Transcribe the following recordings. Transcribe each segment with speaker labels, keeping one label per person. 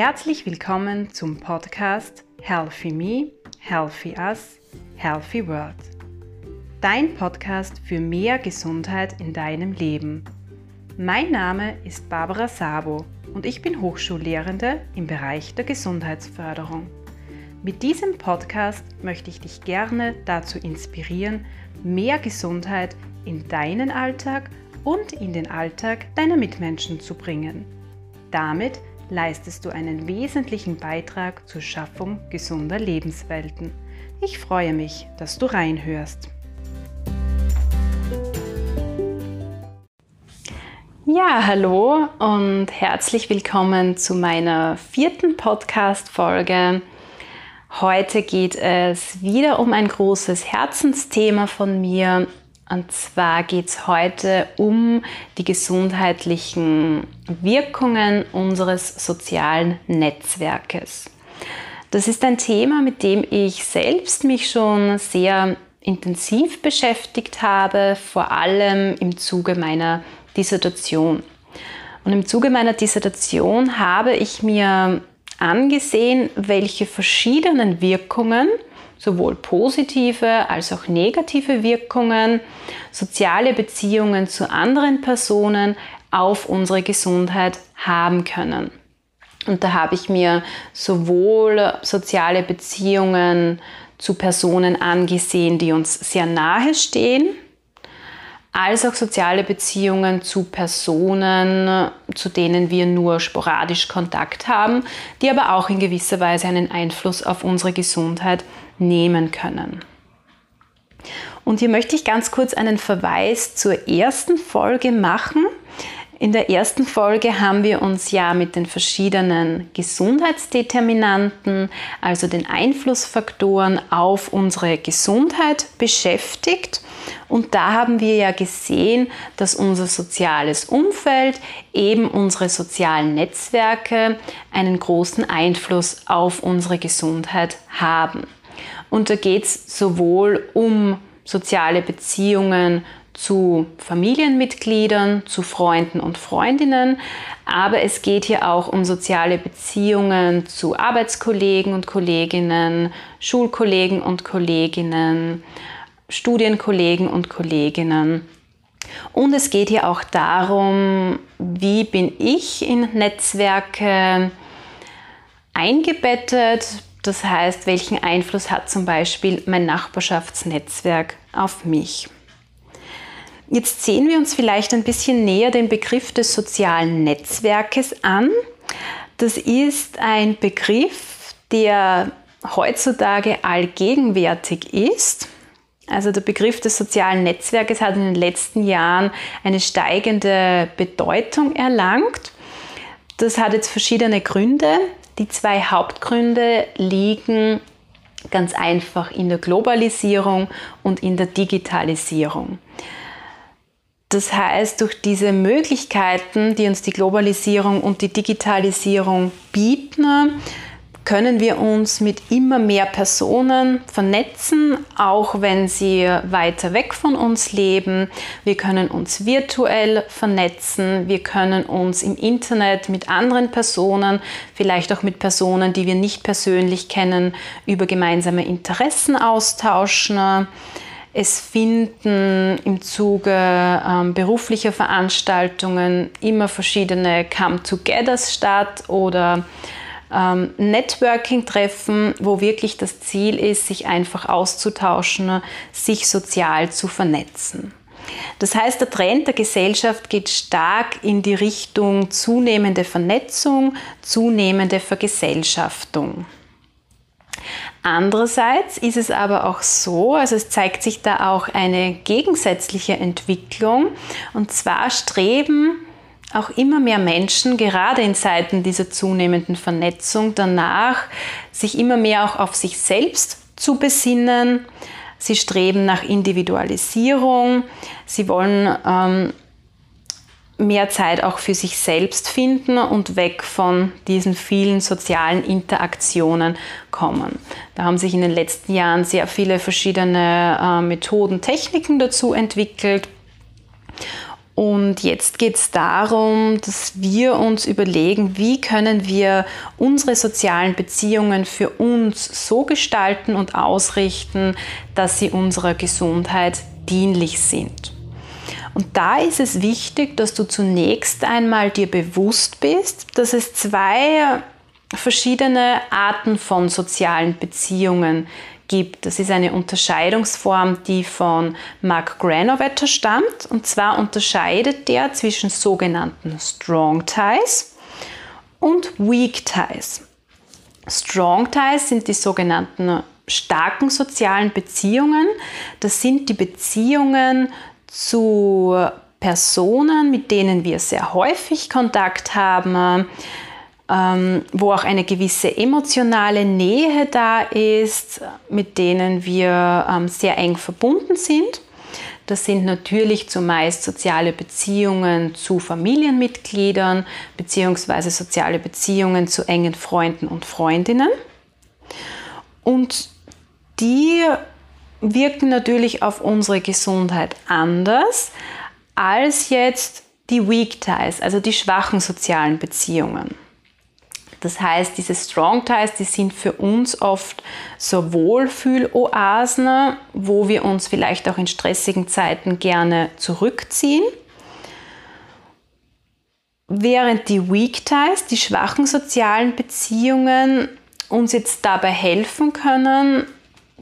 Speaker 1: Herzlich willkommen zum Podcast Healthy Me, Healthy Us, Healthy World. Dein Podcast für mehr Gesundheit in deinem Leben. Mein Name ist Barbara Sabo und ich bin Hochschullehrende im Bereich der Gesundheitsförderung. Mit diesem Podcast möchte ich dich gerne dazu inspirieren, mehr Gesundheit in deinen Alltag und in den Alltag deiner Mitmenschen zu bringen. Damit leistest du einen wesentlichen Beitrag zur Schaffung gesunder Lebenswelten. Ich freue mich, dass du reinhörst. Ja, hallo und herzlich willkommen zu meiner vierten Podcast-Folge. Heute geht es wieder um ein großes Herzensthema von mir, und zwar geht es heute um die gesundheitlichen Wirkungen unseres sozialen Netzwerkes. Das ist ein Thema, mit dem ich selbst mich schon sehr intensiv beschäftigt habe, vor allem im Zuge meiner Dissertation. Und im Zuge meiner Dissertation habe ich mir angesehen, welche verschiedenen Wirkungen sowohl positive als auch negative Wirkungen, soziale Beziehungen zu anderen Personen auf unsere Gesundheit haben können. Und da habe ich mir sowohl soziale Beziehungen zu Personen angesehen, die uns sehr nahe stehen, als auch soziale Beziehungen zu Personen, zu denen wir nur sporadisch Kontakt haben, die aber auch in gewisser Weise einen Einfluss auf unsere Gesundheit nehmen können. Und hier möchte ich ganz kurz einen Verweis zur ersten Folge machen. In der ersten Folge haben wir uns ja mit den verschiedenen Gesundheitsdeterminanten, also den Einflussfaktoren auf unsere Gesundheit beschäftigt. Und da haben wir ja gesehen, dass unser soziales Umfeld, eben unsere sozialen Netzwerke, einen großen Einfluss auf unsere Gesundheit haben. Und da geht es sowohl um soziale Beziehungen zu Familienmitgliedern, zu Freunden und Freundinnen, aber es geht hier auch um soziale Beziehungen zu Arbeitskollegen und Kolleginnen, Schulkollegen und Kolleginnen, Studienkollegen und Kolleginnen. Und es geht hier auch darum, wie bin ich in Netzwerke eingebettet, das heißt, welchen Einfluss hat zum Beispiel mein Nachbarschaftsnetzwerk auf mich? Jetzt sehen wir uns vielleicht ein bisschen näher den Begriff des sozialen Netzwerkes an. Das ist ein Begriff, der heutzutage allgegenwärtig ist. Also der Begriff des sozialen Netzwerkes hat in den letzten Jahren eine steigende Bedeutung erlangt. Das hat jetzt verschiedene Gründe. Die zwei Hauptgründe liegen ganz einfach in der Globalisierung und in der Digitalisierung. Das heißt, durch diese Möglichkeiten, die uns die Globalisierung und die Digitalisierung bieten, können wir uns mit immer mehr Personen vernetzen, auch wenn sie weiter weg von uns leben. Wir können uns virtuell vernetzen, wir können uns im Internet mit anderen Personen, vielleicht auch mit Personen, die wir nicht persönlich kennen, über gemeinsame Interessen austauschen. Es finden im Zuge ähm, beruflicher Veranstaltungen immer verschiedene Come-togethers statt oder ähm, Networking-Treffen, wo wirklich das Ziel ist, sich einfach auszutauschen, sich sozial zu vernetzen. Das heißt, der Trend der Gesellschaft geht stark in die Richtung zunehmende Vernetzung, zunehmende Vergesellschaftung. Andererseits ist es aber auch so, also es zeigt sich da auch eine gegensätzliche Entwicklung, und zwar streben auch immer mehr Menschen, gerade in Zeiten dieser zunehmenden Vernetzung, danach, sich immer mehr auch auf sich selbst zu besinnen. Sie streben nach Individualisierung. Sie wollen ähm, mehr Zeit auch für sich selbst finden und weg von diesen vielen sozialen Interaktionen kommen. Da haben sich in den letzten Jahren sehr viele verschiedene äh, Methoden, Techniken dazu entwickelt. Und jetzt geht es darum, dass wir uns überlegen, wie können wir unsere sozialen Beziehungen für uns so gestalten und ausrichten, dass sie unserer Gesundheit dienlich sind. Und da ist es wichtig, dass du zunächst einmal dir bewusst bist, dass es zwei verschiedene Arten von sozialen Beziehungen gibt. Das ist eine Unterscheidungsform, die von Mark Granovetter stammt. Und zwar unterscheidet der zwischen sogenannten Strong Ties und Weak Ties. Strong Ties sind die sogenannten starken sozialen Beziehungen. Das sind die Beziehungen zu Personen, mit denen wir sehr häufig Kontakt haben, ähm, wo auch eine gewisse emotionale Nähe da ist, mit denen wir ähm, sehr eng verbunden sind. Das sind natürlich zumeist soziale Beziehungen zu Familienmitgliedern bzw. soziale Beziehungen zu engen Freunden und Freundinnen. Und die wirken natürlich auf unsere Gesundheit anders als jetzt die Weak Ties, also die schwachen sozialen Beziehungen. Das heißt, diese Strong Ties, die sind für uns oft so Wohlfühloasen, wo wir uns vielleicht auch in stressigen Zeiten gerne zurückziehen. Während die Weak Ties, die schwachen sozialen Beziehungen, uns jetzt dabei helfen können,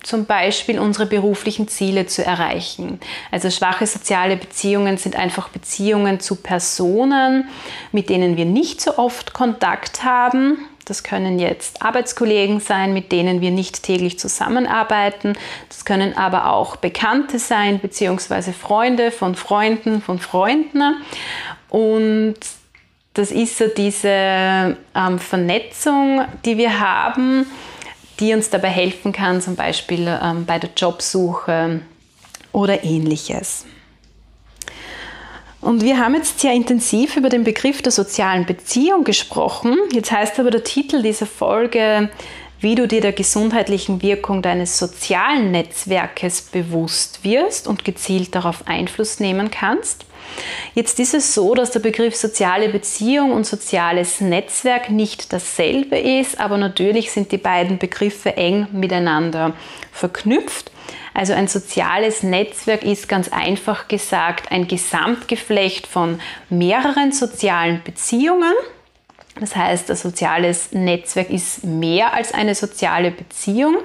Speaker 1: zum Beispiel unsere beruflichen Ziele zu erreichen. Also schwache soziale Beziehungen sind einfach Beziehungen zu Personen, mit denen wir nicht so oft Kontakt haben. Das können jetzt Arbeitskollegen sein, mit denen wir nicht täglich zusammenarbeiten. Das können aber auch Bekannte sein, beziehungsweise Freunde von Freunden von Freunden. Und das ist so diese ähm, Vernetzung, die wir haben die uns dabei helfen kann, zum Beispiel ähm, bei der Jobsuche oder ähnliches. Und wir haben jetzt sehr intensiv über den Begriff der sozialen Beziehung gesprochen. Jetzt heißt aber der Titel dieser Folge, wie du dir der gesundheitlichen Wirkung deines sozialen Netzwerkes bewusst wirst und gezielt darauf Einfluss nehmen kannst. Jetzt ist es so, dass der Begriff soziale Beziehung und soziales Netzwerk nicht dasselbe ist, aber natürlich sind die beiden Begriffe eng miteinander verknüpft. Also ein soziales Netzwerk ist ganz einfach gesagt ein Gesamtgeflecht von mehreren sozialen Beziehungen. Das heißt, ein soziales Netzwerk ist mehr als eine soziale Beziehung.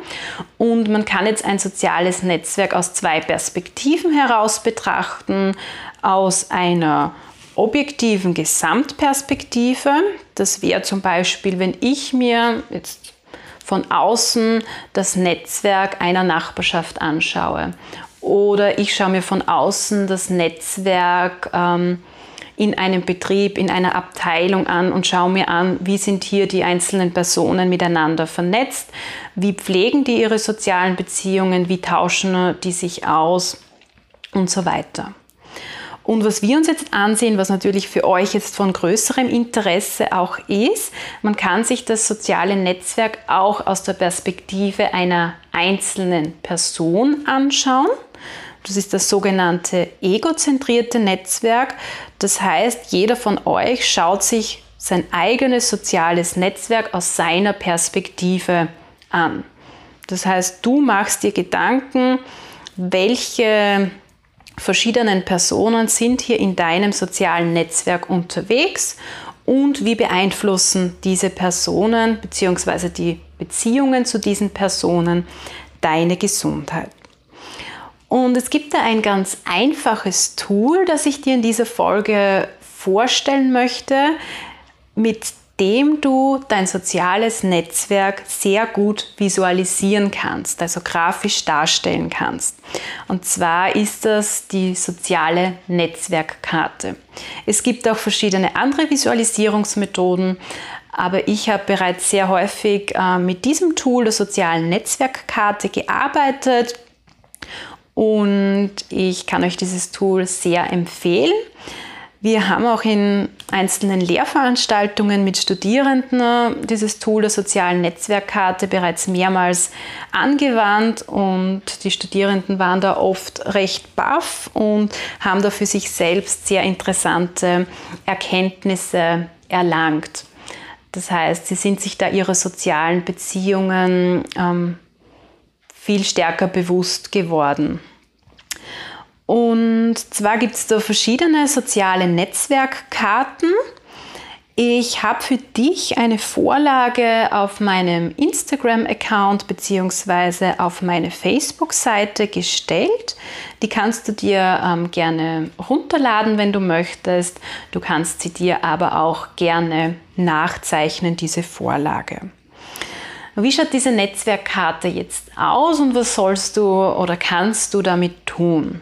Speaker 1: Und man kann jetzt ein soziales Netzwerk aus zwei Perspektiven heraus betrachten. Aus einer objektiven Gesamtperspektive. Das wäre zum Beispiel, wenn ich mir jetzt von außen das Netzwerk einer Nachbarschaft anschaue. Oder ich schaue mir von außen das Netzwerk ähm, in einem Betrieb, in einer Abteilung an und schaue mir an, wie sind hier die einzelnen Personen miteinander vernetzt, wie pflegen die ihre sozialen Beziehungen, wie tauschen die sich aus und so weiter. Und was wir uns jetzt ansehen, was natürlich für euch jetzt von größerem Interesse auch ist, man kann sich das soziale Netzwerk auch aus der Perspektive einer einzelnen Person anschauen. Das ist das sogenannte egozentrierte Netzwerk. Das heißt, jeder von euch schaut sich sein eigenes soziales Netzwerk aus seiner Perspektive an. Das heißt, du machst dir Gedanken, welche verschiedenen Personen sind hier in deinem sozialen Netzwerk unterwegs und wie beeinflussen diese Personen bzw. die Beziehungen zu diesen Personen deine Gesundheit. Und es gibt da ein ganz einfaches Tool, das ich dir in dieser Folge vorstellen möchte, mit dem du dein soziales Netzwerk sehr gut visualisieren kannst, also grafisch darstellen kannst. Und zwar ist das die soziale Netzwerkkarte. Es gibt auch verschiedene andere Visualisierungsmethoden, aber ich habe bereits sehr häufig äh, mit diesem Tool der sozialen Netzwerkkarte gearbeitet und ich kann euch dieses Tool sehr empfehlen. Wir haben auch in einzelnen Lehrveranstaltungen mit Studierenden dieses Tool der sozialen Netzwerkkarte bereits mehrmals angewandt und die Studierenden waren da oft recht baff und haben da für sich selbst sehr interessante Erkenntnisse erlangt. Das heißt, sie sind sich da ihrer sozialen Beziehungen ähm, viel stärker bewusst geworden. Und zwar gibt es da verschiedene soziale Netzwerkkarten. Ich habe für dich eine Vorlage auf meinem Instagram-Account bzw. auf meine Facebook-Seite gestellt. Die kannst du dir ähm, gerne runterladen, wenn du möchtest. Du kannst sie dir aber auch gerne nachzeichnen, diese Vorlage. Wie schaut diese Netzwerkkarte jetzt aus und was sollst du oder kannst du damit tun?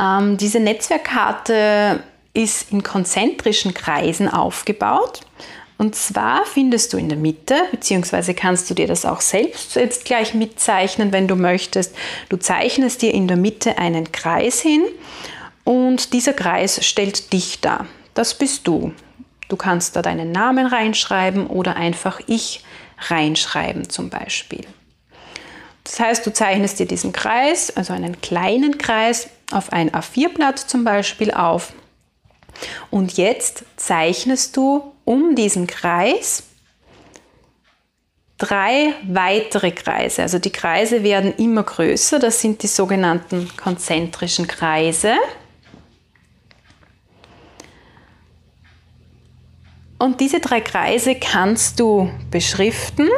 Speaker 1: Ähm, diese Netzwerkkarte ist in konzentrischen Kreisen aufgebaut. Und zwar findest du in der Mitte, beziehungsweise kannst du dir das auch selbst jetzt gleich mitzeichnen, wenn du möchtest. Du zeichnest dir in der Mitte einen Kreis hin und dieser Kreis stellt dich dar. Das bist du. Du kannst da deinen Namen reinschreiben oder einfach ich reinschreiben zum Beispiel. Das heißt, du zeichnest dir diesen Kreis, also einen kleinen Kreis, auf ein A4-Blatt zum Beispiel auf. Und jetzt zeichnest du um diesen Kreis drei weitere Kreise. Also die Kreise werden immer größer. Das sind die sogenannten konzentrischen Kreise. Und diese drei Kreise kannst du beschriften.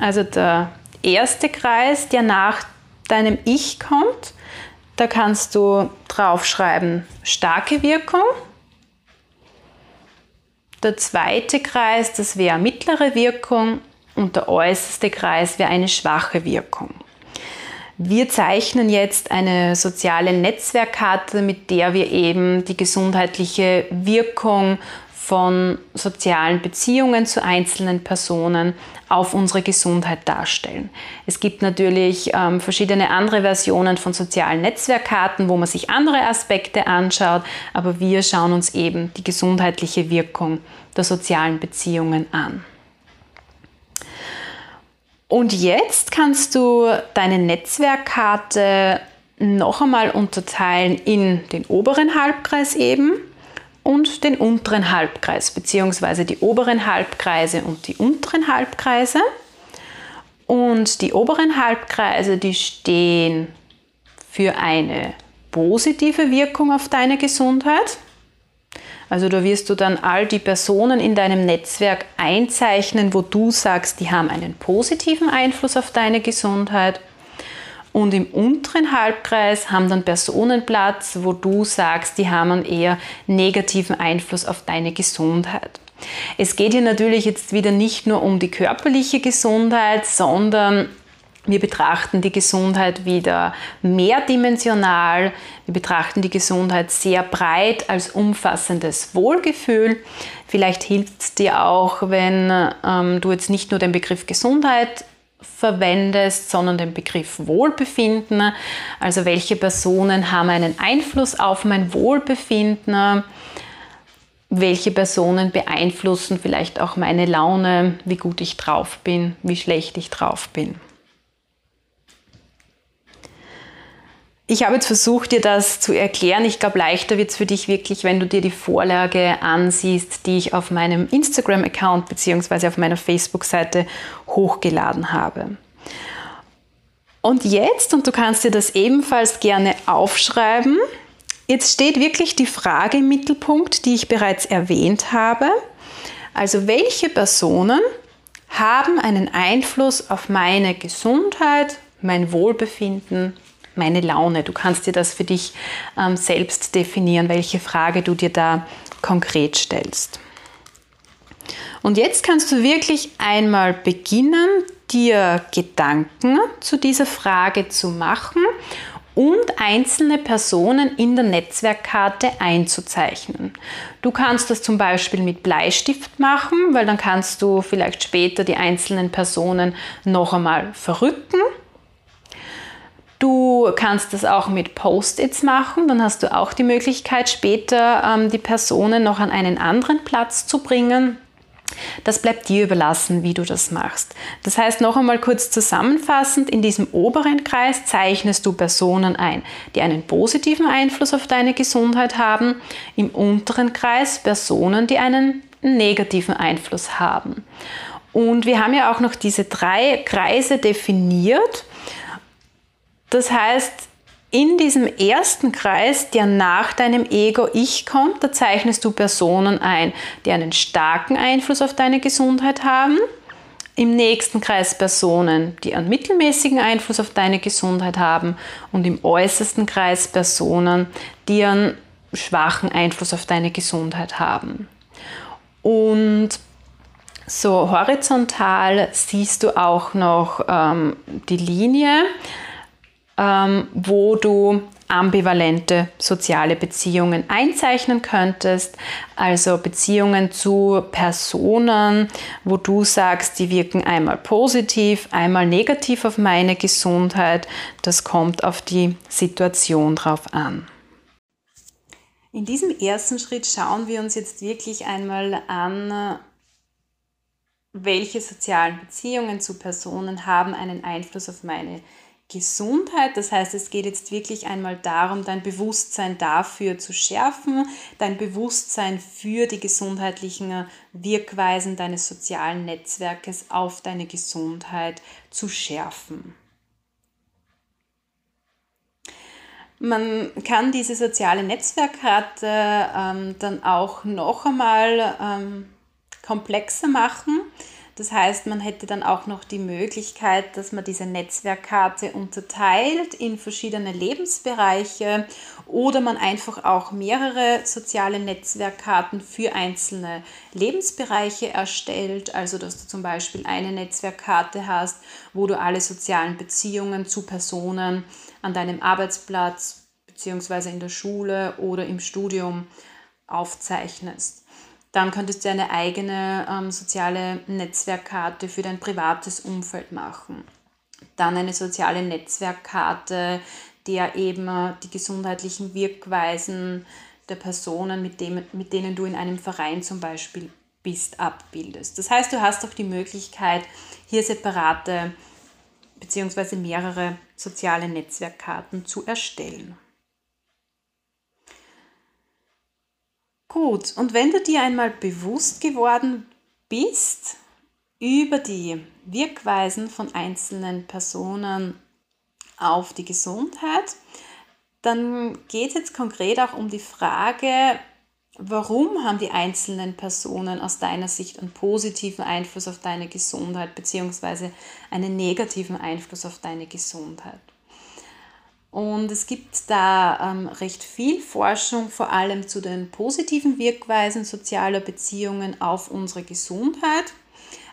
Speaker 1: Also der erste Kreis, der nach deinem Ich kommt, da kannst du draufschreiben starke Wirkung. Der zweite Kreis, das wäre mittlere Wirkung und der äußerste Kreis wäre eine schwache Wirkung. Wir zeichnen jetzt eine soziale Netzwerkkarte, mit der wir eben die gesundheitliche Wirkung von sozialen Beziehungen zu einzelnen Personen auf unsere Gesundheit darstellen. Es gibt natürlich ähm, verschiedene andere Versionen von sozialen Netzwerkkarten, wo man sich andere Aspekte anschaut, aber wir schauen uns eben die gesundheitliche Wirkung der sozialen Beziehungen an. Und jetzt kannst du deine Netzwerkkarte noch einmal unterteilen in den oberen Halbkreis eben und den unteren Halbkreis, beziehungsweise die oberen Halbkreise und die unteren Halbkreise. Und die oberen Halbkreise, die stehen für eine positive Wirkung auf deine Gesundheit. Also da wirst du dann all die Personen in deinem Netzwerk einzeichnen, wo du sagst, die haben einen positiven Einfluss auf deine Gesundheit. Und im unteren Halbkreis haben dann Personen Platz, wo du sagst, die haben einen eher negativen Einfluss auf deine Gesundheit. Es geht hier natürlich jetzt wieder nicht nur um die körperliche Gesundheit, sondern wir betrachten die Gesundheit wieder mehrdimensional. Wir betrachten die Gesundheit sehr breit als umfassendes Wohlgefühl. Vielleicht hilft es dir auch, wenn ähm, du jetzt nicht nur den Begriff Gesundheit verwendest, sondern den Begriff Wohlbefinden. Also welche Personen haben einen Einfluss auf mein Wohlbefinden? Welche Personen beeinflussen vielleicht auch meine Laune, wie gut ich drauf bin, wie schlecht ich drauf bin? Ich habe jetzt versucht, dir das zu erklären. Ich glaube, leichter wird es für dich wirklich, wenn du dir die Vorlage ansiehst, die ich auf meinem Instagram-Account bzw. auf meiner Facebook-Seite hochgeladen habe. Und jetzt, und du kannst dir das ebenfalls gerne aufschreiben, jetzt steht wirklich die Frage im Mittelpunkt, die ich bereits erwähnt habe. Also welche Personen haben einen Einfluss auf meine Gesundheit, mein Wohlbefinden, meine Laune. Du kannst dir das für dich ähm, selbst definieren, welche Frage du dir da konkret stellst. Und jetzt kannst du wirklich einmal beginnen, dir Gedanken zu dieser Frage zu machen und einzelne Personen in der Netzwerkkarte einzuzeichnen. Du kannst das zum Beispiel mit Bleistift machen, weil dann kannst du vielleicht später die einzelnen Personen noch einmal verrücken Du kannst das auch mit Post-its machen, dann hast du auch die Möglichkeit, später ähm, die Personen noch an einen anderen Platz zu bringen. Das bleibt dir überlassen, wie du das machst. Das heißt, noch einmal kurz zusammenfassend, in diesem oberen Kreis zeichnest du Personen ein, die einen positiven Einfluss auf deine Gesundheit haben, im unteren Kreis Personen, die einen negativen Einfluss haben. Und wir haben ja auch noch diese drei Kreise definiert. Das heißt, in diesem ersten Kreis, der nach deinem Ego-Ich kommt, da zeichnest du Personen ein, die einen starken Einfluss auf deine Gesundheit haben. Im nächsten Kreis Personen, die einen mittelmäßigen Einfluss auf deine Gesundheit haben. Und im äußersten Kreis Personen, die einen schwachen Einfluss auf deine Gesundheit haben. Und so horizontal siehst du auch noch ähm, die Linie ähm, wo du ambivalente soziale Beziehungen einzeichnen könntest, also Beziehungen zu Personen, wo du sagst, die wirken einmal positiv, einmal negativ auf meine Gesundheit. Das kommt auf die Situation drauf an. In diesem ersten Schritt schauen wir uns jetzt wirklich einmal an, welche sozialen Beziehungen zu Personen haben einen Einfluss auf meine Gesundheit Gesundheit. Das heißt, es geht jetzt wirklich einmal darum, dein Bewusstsein dafür zu schärfen, dein Bewusstsein für die gesundheitlichen Wirkweisen deines sozialen Netzwerkes auf deine Gesundheit zu schärfen. Man kann diese soziale Netzwerkkarte ähm, dann auch noch einmal ähm, komplexer machen das heißt, man hätte dann auch noch die Möglichkeit, dass man diese Netzwerkkarte unterteilt in verschiedene Lebensbereiche oder man einfach auch mehrere soziale Netzwerkkarten für einzelne Lebensbereiche erstellt. Also, dass du zum Beispiel eine Netzwerkkarte hast, wo du alle sozialen Beziehungen zu Personen an deinem Arbeitsplatz bzw. in der Schule oder im Studium aufzeichnest. Dann könntest du eine eigene ähm, soziale Netzwerkkarte für dein privates Umfeld machen. Dann eine soziale Netzwerkkarte, der eben äh, die gesundheitlichen Wirkweisen der Personen, mit, dem, mit denen du in einem Verein zum Beispiel bist, abbildest. Das heißt, du hast auch die Möglichkeit, hier separate bzw. mehrere soziale Netzwerkkarten zu erstellen. Gut, und wenn du dir einmal bewusst geworden bist über die Wirkweisen von einzelnen Personen auf die Gesundheit, dann geht es jetzt konkret auch um die Frage, warum haben die einzelnen Personen aus deiner Sicht einen positiven Einfluss auf deine Gesundheit bzw. einen negativen Einfluss auf deine Gesundheit. Und es gibt da ähm, recht viel Forschung, vor allem zu den positiven Wirkweisen sozialer Beziehungen auf unsere Gesundheit.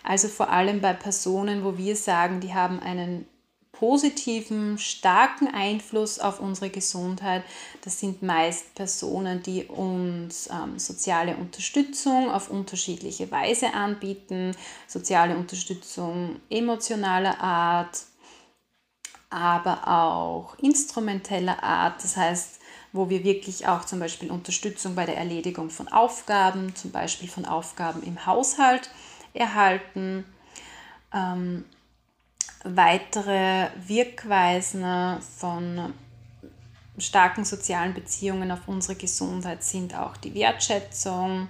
Speaker 1: Also vor allem bei Personen, wo wir sagen, die haben einen positiven, starken Einfluss auf unsere Gesundheit. Das sind meist Personen, die uns ähm, soziale Unterstützung auf unterschiedliche Weise anbieten, soziale Unterstützung emotionaler Art, aber auch instrumenteller Art, das heißt, wo wir wirklich auch zum Beispiel Unterstützung bei der Erledigung von Aufgaben, zum Beispiel von Aufgaben im Haushalt erhalten. Ähm, weitere Wirkweisen von starken sozialen Beziehungen auf unsere Gesundheit sind auch die Wertschätzung,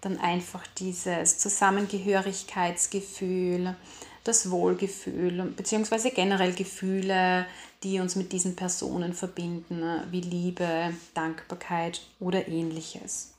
Speaker 1: dann einfach dieses Zusammengehörigkeitsgefühl, das Wohlgefühl beziehungsweise generell Gefühle, die uns mit diesen Personen verbinden, wie Liebe, Dankbarkeit oder ähnliches.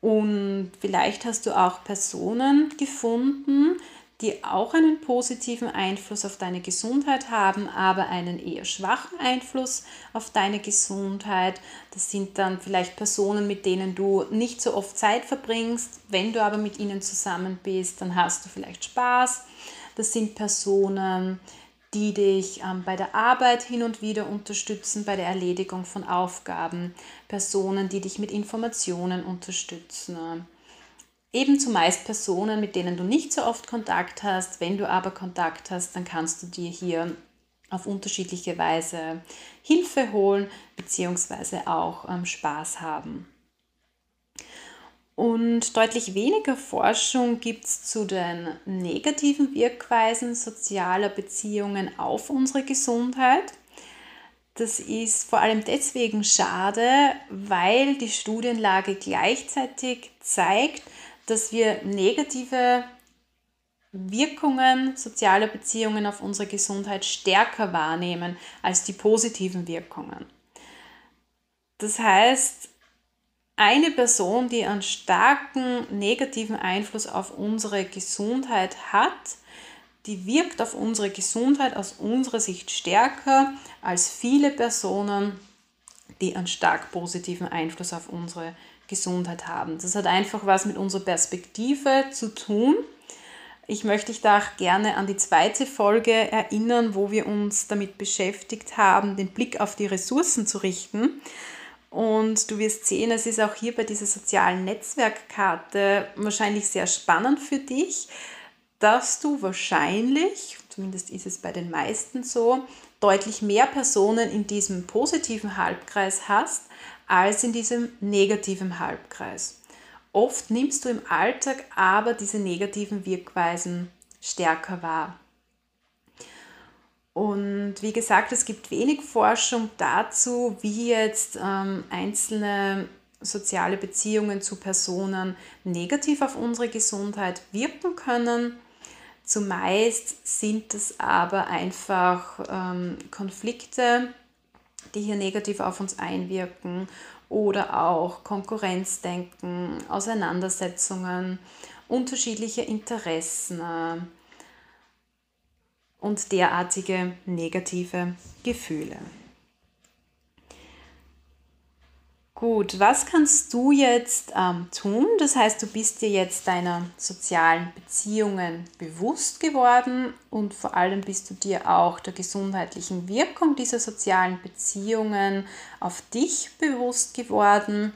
Speaker 1: Und vielleicht hast du auch Personen gefunden, die auch einen positiven Einfluss auf deine Gesundheit haben, aber einen eher schwachen Einfluss auf deine Gesundheit. Das sind dann vielleicht Personen, mit denen du nicht so oft Zeit verbringst. Wenn du aber mit ihnen zusammen bist, dann hast du vielleicht Spaß. Das sind Personen, die dich ähm, bei der Arbeit hin und wieder unterstützen, bei der Erledigung von Aufgaben, Personen, die dich mit Informationen unterstützen Eben zumeist Personen, mit denen du nicht so oft Kontakt hast. Wenn du aber Kontakt hast, dann kannst du dir hier auf unterschiedliche Weise Hilfe holen bzw. auch ähm, Spaß haben. Und deutlich weniger Forschung gibt es zu den negativen Wirkweisen sozialer Beziehungen auf unsere Gesundheit. Das ist vor allem deswegen schade, weil die Studienlage gleichzeitig zeigt, dass wir negative Wirkungen sozialer Beziehungen auf unsere Gesundheit stärker wahrnehmen als die positiven Wirkungen. Das heißt, eine Person, die einen starken negativen Einfluss auf unsere Gesundheit hat, die wirkt auf unsere Gesundheit aus unserer Sicht stärker als viele Personen, die einen stark positiven Einfluss auf unsere Gesundheit haben. Das hat einfach was mit unserer Perspektive zu tun. Ich möchte dich da gerne an die zweite Folge erinnern, wo wir uns damit beschäftigt haben, den Blick auf die Ressourcen zu richten. Und du wirst sehen, es ist auch hier bei dieser sozialen Netzwerkkarte wahrscheinlich sehr spannend für dich, dass du wahrscheinlich, zumindest ist es bei den meisten so, deutlich mehr Personen in diesem positiven Halbkreis hast als in diesem negativen Halbkreis. Oft nimmst du im Alltag aber diese negativen Wirkweisen stärker wahr. Und wie gesagt, es gibt wenig Forschung dazu, wie jetzt ähm, einzelne soziale Beziehungen zu Personen negativ auf unsere Gesundheit wirken können. Zumeist sind es aber einfach ähm, Konflikte, die hier negativ auf uns einwirken oder auch Konkurrenzdenken, Auseinandersetzungen, unterschiedliche Interessen und derartige negative Gefühle. Gut, was kannst du jetzt ähm, tun? Das heißt, du bist dir jetzt deiner sozialen Beziehungen bewusst geworden und vor allem bist du dir auch der gesundheitlichen Wirkung dieser sozialen Beziehungen auf dich bewusst geworden.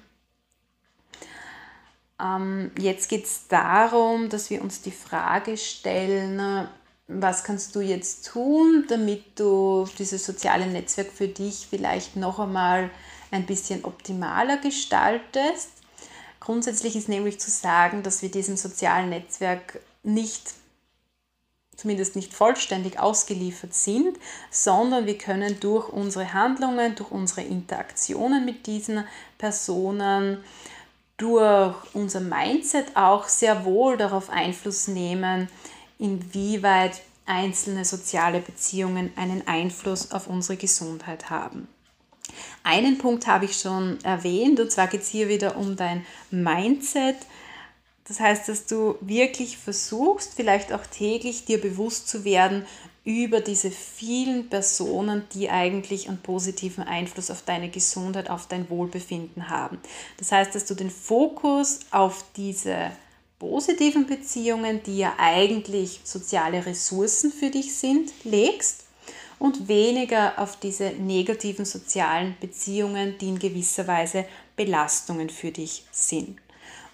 Speaker 1: Ähm, jetzt geht es darum, dass wir uns die Frage stellen, was kannst du jetzt tun, damit du dieses soziale Netzwerk für dich vielleicht noch einmal ein bisschen optimaler gestaltest. Grundsätzlich ist nämlich zu sagen, dass wir diesem sozialen Netzwerk nicht, zumindest nicht vollständig ausgeliefert sind, sondern wir können durch unsere Handlungen, durch unsere Interaktionen mit diesen Personen, durch unser Mindset auch sehr wohl darauf Einfluss nehmen, inwieweit einzelne soziale Beziehungen einen Einfluss auf unsere Gesundheit haben. Einen Punkt habe ich schon erwähnt, und zwar geht es hier wieder um dein Mindset. Das heißt, dass du wirklich versuchst, vielleicht auch täglich dir bewusst zu werden über diese vielen Personen, die eigentlich einen positiven Einfluss auf deine Gesundheit, auf dein Wohlbefinden haben. Das heißt, dass du den Fokus auf diese positiven Beziehungen, die ja eigentlich soziale Ressourcen für dich sind, legst und weniger auf diese negativen sozialen Beziehungen, die in gewisser Weise Belastungen für dich sind.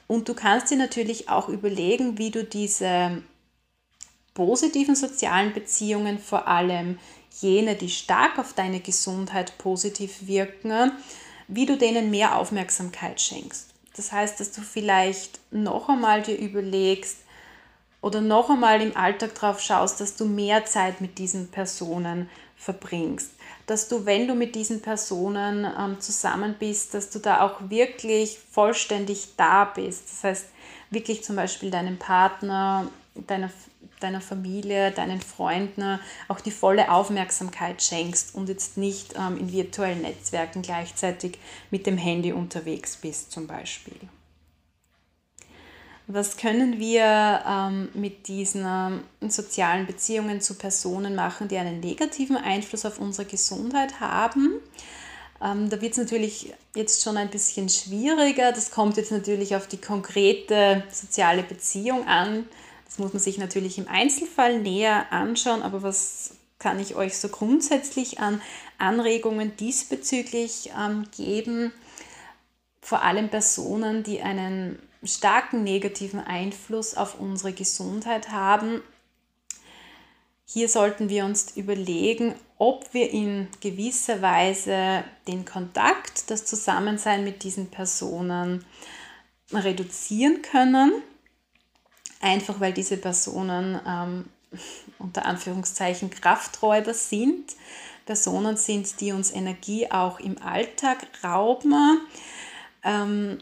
Speaker 1: Und du kannst dir natürlich auch überlegen, wie du diese positiven sozialen Beziehungen, vor allem jene, die stark auf deine Gesundheit positiv wirken, wie du denen mehr Aufmerksamkeit schenkst. Das heißt, dass du vielleicht noch einmal dir überlegst, oder noch einmal im Alltag drauf schaust, dass du mehr Zeit mit diesen Personen verbringst. Dass du, wenn du mit diesen Personen ähm, zusammen bist, dass du da auch wirklich vollständig da bist. Das heißt, wirklich zum Beispiel deinem Partner, deiner, deiner Familie, deinen Freunden auch die volle Aufmerksamkeit schenkst und jetzt nicht ähm, in virtuellen Netzwerken gleichzeitig mit dem Handy unterwegs bist zum Beispiel. Was können wir ähm, mit diesen ähm, sozialen Beziehungen zu Personen machen, die einen negativen Einfluss auf unsere Gesundheit haben? Ähm, da wird es natürlich jetzt schon ein bisschen schwieriger. Das kommt jetzt natürlich auf die konkrete soziale Beziehung an. Das muss man sich natürlich im Einzelfall näher anschauen, aber was kann ich euch so grundsätzlich an Anregungen diesbezüglich ähm, geben? Vor allem Personen, die einen starken negativen Einfluss auf unsere Gesundheit haben. Hier sollten wir uns überlegen, ob wir in gewisser Weise den Kontakt, das Zusammensein mit diesen Personen reduzieren können, einfach weil diese Personen ähm, unter Anführungszeichen Krafträuber sind, Personen sind, die uns Energie auch im Alltag rauben. Ähm,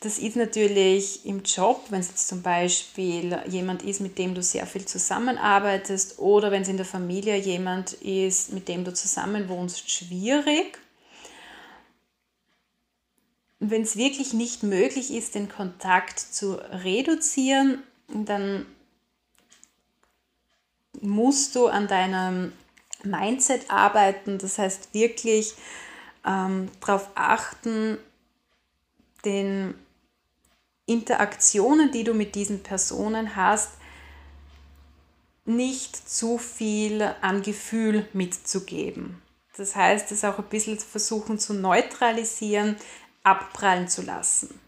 Speaker 1: das ist natürlich im Job, wenn es jetzt zum Beispiel jemand ist, mit dem du sehr viel zusammenarbeitest oder wenn es in der Familie jemand ist, mit dem du zusammenwohnst, schwierig. Wenn es wirklich nicht möglich ist, den Kontakt zu reduzieren, dann musst du an deinem Mindset arbeiten. Das heißt wirklich ähm, darauf achten, den Interaktionen, die du mit diesen Personen hast, nicht zu viel an Gefühl mitzugeben. Das heißt, es auch ein bisschen versuchen zu neutralisieren, abprallen zu lassen.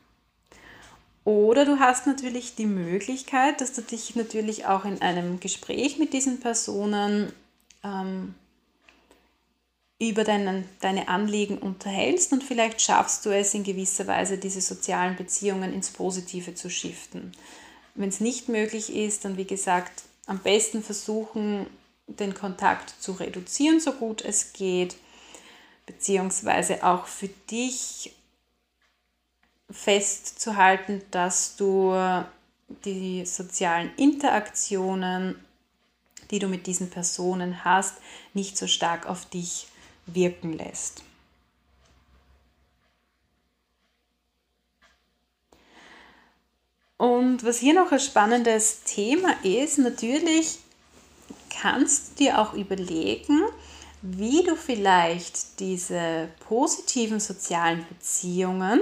Speaker 1: Oder du hast natürlich die Möglichkeit, dass du dich natürlich auch in einem Gespräch mit diesen Personen ähm, über deinen, deine Anliegen unterhältst und vielleicht schaffst du es in gewisser Weise, diese sozialen Beziehungen ins Positive zu shiften. Wenn es nicht möglich ist, dann wie gesagt, am besten versuchen, den Kontakt zu reduzieren, so gut es geht, beziehungsweise auch für dich festzuhalten, dass du die sozialen Interaktionen, die du mit diesen Personen hast, nicht so stark auf dich wirken lässt. Und was hier noch ein spannendes Thema ist, natürlich kannst du dir auch überlegen, wie du vielleicht diese positiven sozialen Beziehungen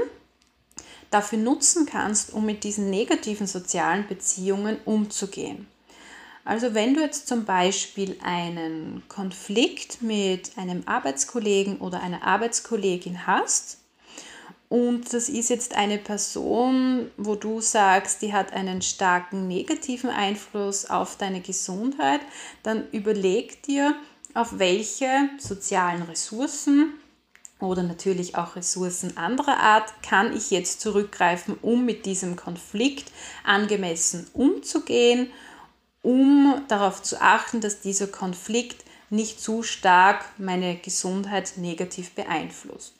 Speaker 1: dafür nutzen kannst, um mit diesen negativen sozialen Beziehungen umzugehen. Also wenn du jetzt zum Beispiel einen Konflikt mit einem Arbeitskollegen oder einer Arbeitskollegin hast und das ist jetzt eine Person, wo du sagst, die hat einen starken negativen Einfluss auf deine Gesundheit, dann überleg dir, auf welche sozialen Ressourcen oder natürlich auch Ressourcen anderer Art kann ich jetzt zurückgreifen, um mit diesem Konflikt angemessen umzugehen um darauf zu achten, dass dieser Konflikt nicht zu stark meine Gesundheit negativ beeinflusst.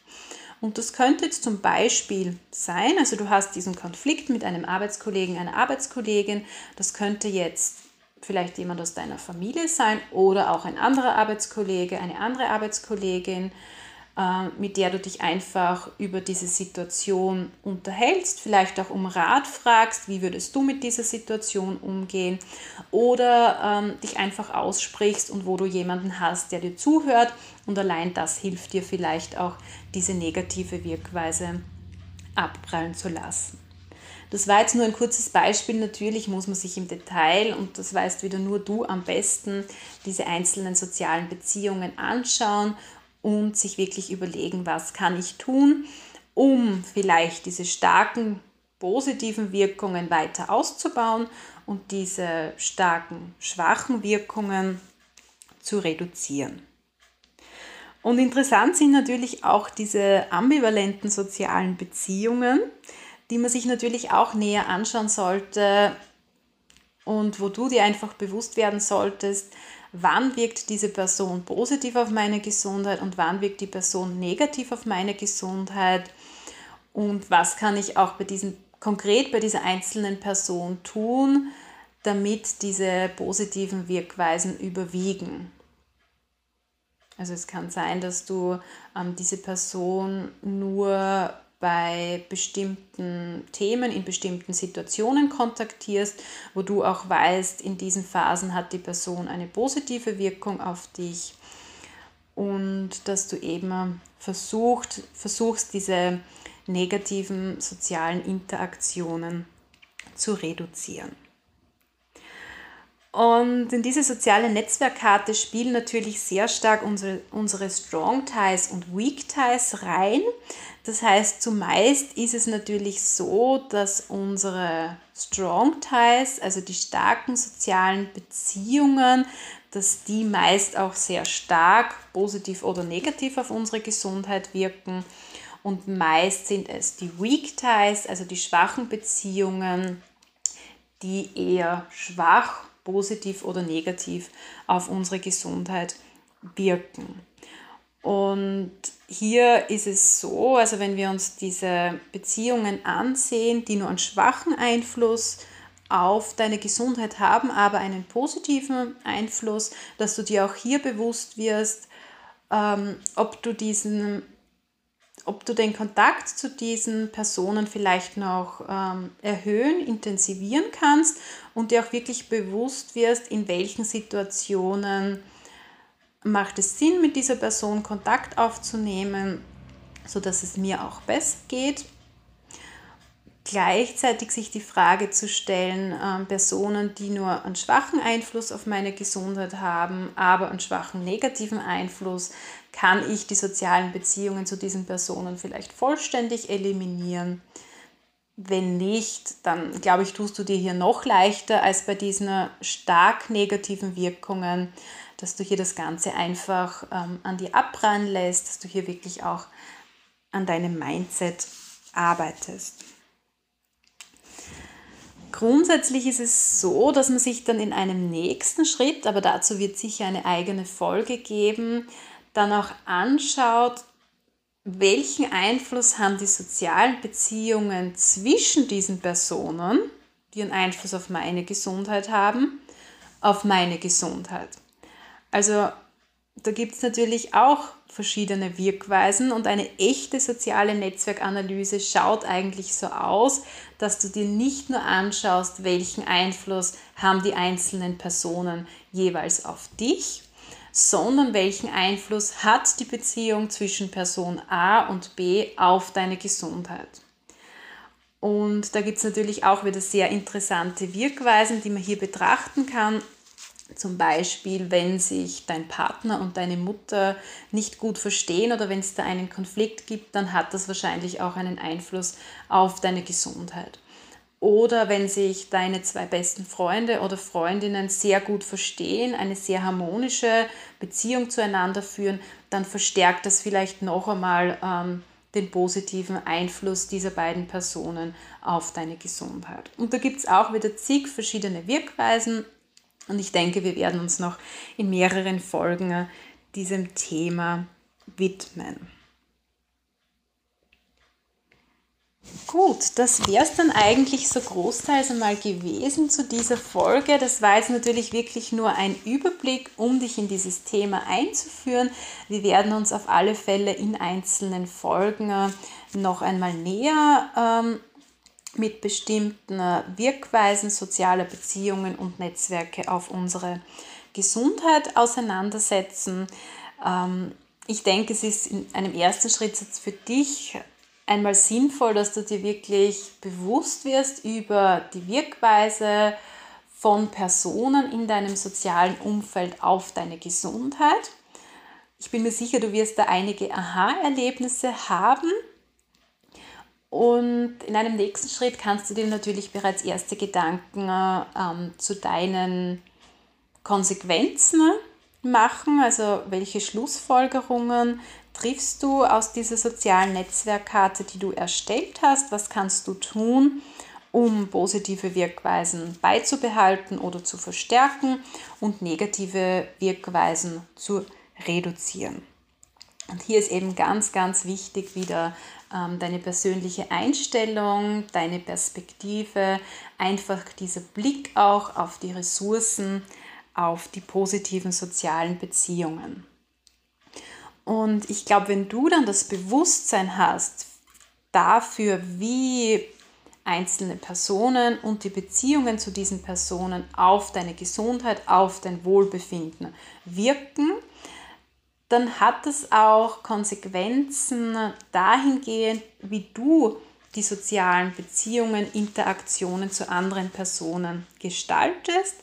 Speaker 1: Und das könnte jetzt zum Beispiel sein, also du hast diesen Konflikt mit einem Arbeitskollegen, einer Arbeitskollegin, das könnte jetzt vielleicht jemand aus deiner Familie sein oder auch ein anderer Arbeitskollege, eine andere Arbeitskollegin, mit der du dich einfach über diese Situation unterhältst, vielleicht auch um Rat fragst, wie würdest du mit dieser Situation umgehen oder ähm, dich einfach aussprichst und wo du jemanden hast, der dir zuhört und allein das hilft dir vielleicht auch, diese negative Wirkweise abprallen zu lassen. Das war jetzt nur ein kurzes Beispiel. Natürlich muss man sich im Detail, und das weißt wieder nur du am besten, diese einzelnen sozialen Beziehungen anschauen und sich wirklich überlegen, was kann ich tun, um vielleicht diese starken positiven Wirkungen weiter auszubauen und diese starken schwachen Wirkungen zu reduzieren. Und interessant sind natürlich auch diese ambivalenten sozialen Beziehungen, die man sich natürlich auch näher anschauen sollte und wo du dir einfach bewusst werden solltest, wann wirkt diese Person positiv auf meine Gesundheit und wann wirkt die Person negativ auf meine Gesundheit und was kann ich auch bei diesen konkret bei dieser einzelnen Person tun, damit diese positiven Wirkweisen überwiegen. Also es kann sein, dass du ähm, diese Person nur bei bestimmten Themen, in bestimmten Situationen kontaktierst, wo du auch weißt, in diesen Phasen hat die Person eine positive Wirkung auf dich und dass du eben versucht, versuchst, diese negativen sozialen Interaktionen zu reduzieren. Und in diese soziale Netzwerkkarte spielen natürlich sehr stark unsere, unsere Strong Ties und Weak Ties rein. Das heißt, zumeist ist es natürlich so, dass unsere Strong Ties, also die starken sozialen Beziehungen, dass die meist auch sehr stark positiv oder negativ auf unsere Gesundheit wirken. Und meist sind es die Weak Ties, also die schwachen Beziehungen, die eher schwach positiv oder negativ auf unsere Gesundheit wirken. Und hier ist es so, also wenn wir uns diese Beziehungen ansehen, die nur einen schwachen Einfluss auf deine Gesundheit haben, aber einen positiven Einfluss, dass du dir auch hier bewusst wirst, ähm, ob du diesen ob du den Kontakt zu diesen Personen vielleicht noch ähm, erhöhen, intensivieren kannst und dir auch wirklich bewusst wirst, in welchen Situationen macht es Sinn, mit dieser Person Kontakt aufzunehmen, sodass es mir auch besser geht. Gleichzeitig sich die Frage zu stellen, äh, Personen, die nur einen schwachen Einfluss auf meine Gesundheit haben, aber einen schwachen negativen Einfluss, kann ich die sozialen Beziehungen zu diesen Personen vielleicht vollständig eliminieren. Wenn nicht, dann glaube ich, tust du dir hier noch leichter als bei diesen stark negativen Wirkungen, dass du hier das Ganze einfach ähm, an dir abprallen lässt, dass du hier wirklich auch an deinem Mindset arbeitest. Grundsätzlich ist es so, dass man sich dann in einem nächsten Schritt, aber dazu wird sicher eine eigene Folge geben, dann auch anschaut, welchen Einfluss haben die sozialen Beziehungen zwischen diesen Personen, die einen Einfluss auf meine Gesundheit haben, auf meine Gesundheit. Also da gibt es natürlich auch verschiedene Wirkweisen und eine echte soziale Netzwerkanalyse schaut eigentlich so aus, dass du dir nicht nur anschaust, welchen Einfluss haben die einzelnen Personen jeweils auf dich, sondern welchen Einfluss hat die Beziehung zwischen Person A und B auf deine Gesundheit. Und da gibt es natürlich auch wieder sehr interessante Wirkweisen, die man hier betrachten kann. Zum Beispiel, wenn sich dein Partner und deine Mutter nicht gut verstehen oder wenn es da einen Konflikt gibt, dann hat das wahrscheinlich auch einen Einfluss auf deine Gesundheit. Oder wenn sich deine zwei besten Freunde oder Freundinnen sehr gut verstehen, eine sehr harmonische Beziehung zueinander führen, dann verstärkt das vielleicht noch einmal ähm, den positiven Einfluss dieser beiden Personen auf deine Gesundheit. Und da gibt es auch wieder zig verschiedene Wirkweisen. Und ich denke, wir werden uns noch in mehreren Folgen diesem Thema widmen. Gut, das wäre es dann eigentlich so großteils einmal gewesen zu dieser Folge. Das war jetzt natürlich wirklich nur ein Überblick, um dich in dieses Thema einzuführen. Wir werden uns auf alle Fälle in einzelnen Folgen äh, noch einmal näher ähm, mit bestimmten äh, Wirkweisen sozialer Beziehungen und Netzwerke auf unsere Gesundheit auseinandersetzen. Ähm, ich denke, es ist in einem ersten Schritt für dich einmal sinnvoll, dass du dir wirklich bewusst wirst über die Wirkweise von Personen in deinem sozialen Umfeld auf deine Gesundheit. Ich bin mir sicher, du wirst da einige Aha-Erlebnisse haben. Und in einem nächsten Schritt kannst du dir natürlich bereits erste Gedanken ähm, zu deinen Konsequenzen machen, also welche Schlussfolgerungen triffst du aus dieser sozialen Netzwerkkarte, die du erstellt hast? Was kannst du tun, um positive Wirkweisen beizubehalten oder zu verstärken und negative Wirkweisen zu reduzieren? Und hier ist eben ganz, ganz wichtig wieder ähm, deine persönliche Einstellung, deine Perspektive, einfach dieser Blick auch auf die Ressourcen, auf die positiven sozialen Beziehungen. Und ich glaube, wenn du dann das Bewusstsein hast dafür, wie einzelne Personen und die Beziehungen zu diesen Personen auf deine Gesundheit, auf dein Wohlbefinden wirken, dann hat es auch Konsequenzen dahingehend, wie du die sozialen Beziehungen, Interaktionen zu anderen Personen gestaltest.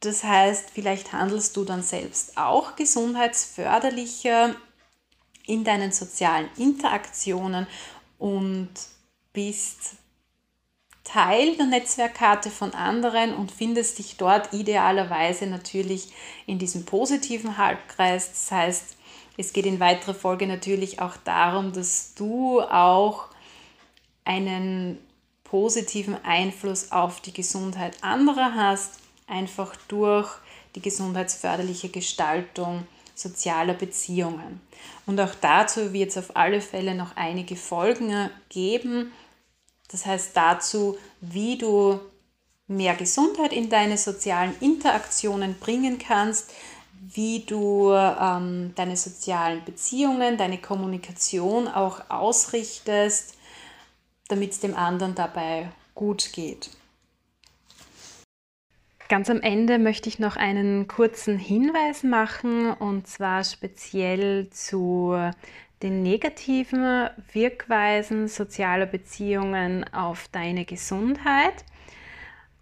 Speaker 1: Das heißt, vielleicht handelst du dann selbst auch gesundheitsförderlicher in deinen sozialen Interaktionen und bist Teil der Netzwerkkarte von anderen und findest dich dort idealerweise natürlich in diesem positiven Halbkreis. Das heißt, es geht in weiterer Folge natürlich auch darum, dass du auch einen positiven Einfluss auf die Gesundheit anderer hast, einfach durch die gesundheitsförderliche Gestaltung sozialer Beziehungen. Und auch dazu wird es auf alle Fälle noch einige Folgen geben. Das heißt dazu, wie du mehr Gesundheit in deine sozialen Interaktionen bringen kannst, wie du ähm, deine sozialen Beziehungen, deine Kommunikation auch ausrichtest, damit es dem anderen dabei gut geht. Ganz am Ende möchte ich noch einen kurzen Hinweis machen und zwar speziell zu den negativen Wirkweisen sozialer Beziehungen auf deine Gesundheit.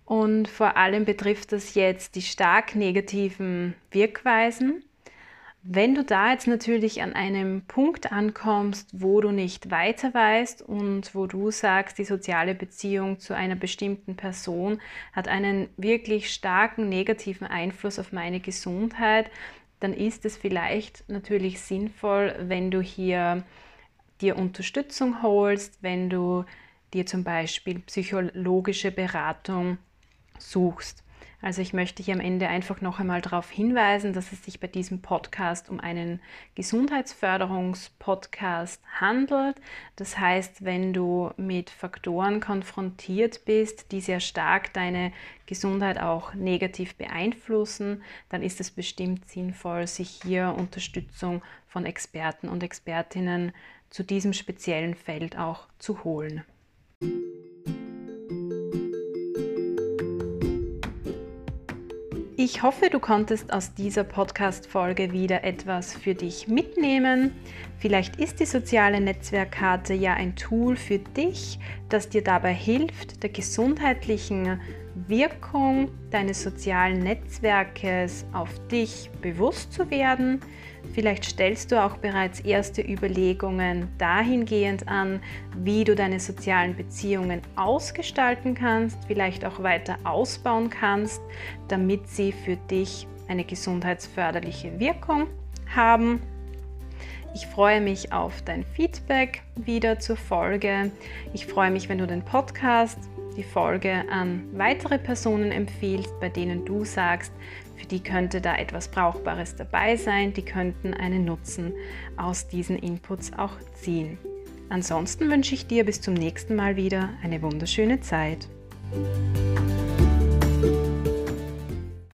Speaker 1: Und vor allem betrifft das jetzt die stark negativen Wirkweisen. Wenn du da jetzt natürlich an einem Punkt ankommst, wo du nicht weiter weißt und wo du sagst, die soziale Beziehung zu einer bestimmten Person hat einen wirklich starken negativen Einfluss auf meine Gesundheit, dann ist es vielleicht natürlich sinnvoll, wenn du hier dir Unterstützung holst, wenn du dir zum Beispiel psychologische Beratung suchst. Also ich möchte hier am Ende einfach noch einmal darauf hinweisen, dass es sich bei diesem Podcast um einen Gesundheitsförderungspodcast handelt. Das heißt, wenn du mit Faktoren konfrontiert bist, die sehr stark deine Gesundheit auch negativ beeinflussen, dann ist es bestimmt sinnvoll, sich hier Unterstützung von Experten und Expertinnen zu diesem speziellen Feld auch zu holen. Ich hoffe, du konntest aus dieser Podcast-Folge wieder etwas für dich mitnehmen. Vielleicht ist die soziale Netzwerkkarte ja ein Tool für dich, das dir dabei hilft, der gesundheitlichen Wirkung deines sozialen Netzwerkes auf dich bewusst zu werden. Vielleicht stellst du auch bereits erste Überlegungen dahingehend an, wie du deine sozialen Beziehungen ausgestalten kannst, vielleicht auch weiter ausbauen kannst, damit sie für dich eine gesundheitsförderliche Wirkung haben. Ich freue mich auf dein Feedback wieder zur Folge. Ich freue mich, wenn du den Podcast die Folge an weitere Personen empfiehlst, bei denen du sagst, für die könnte da etwas Brauchbares dabei sein, die könnten einen Nutzen aus diesen Inputs auch ziehen. Ansonsten wünsche ich dir bis zum nächsten Mal wieder eine wunderschöne Zeit.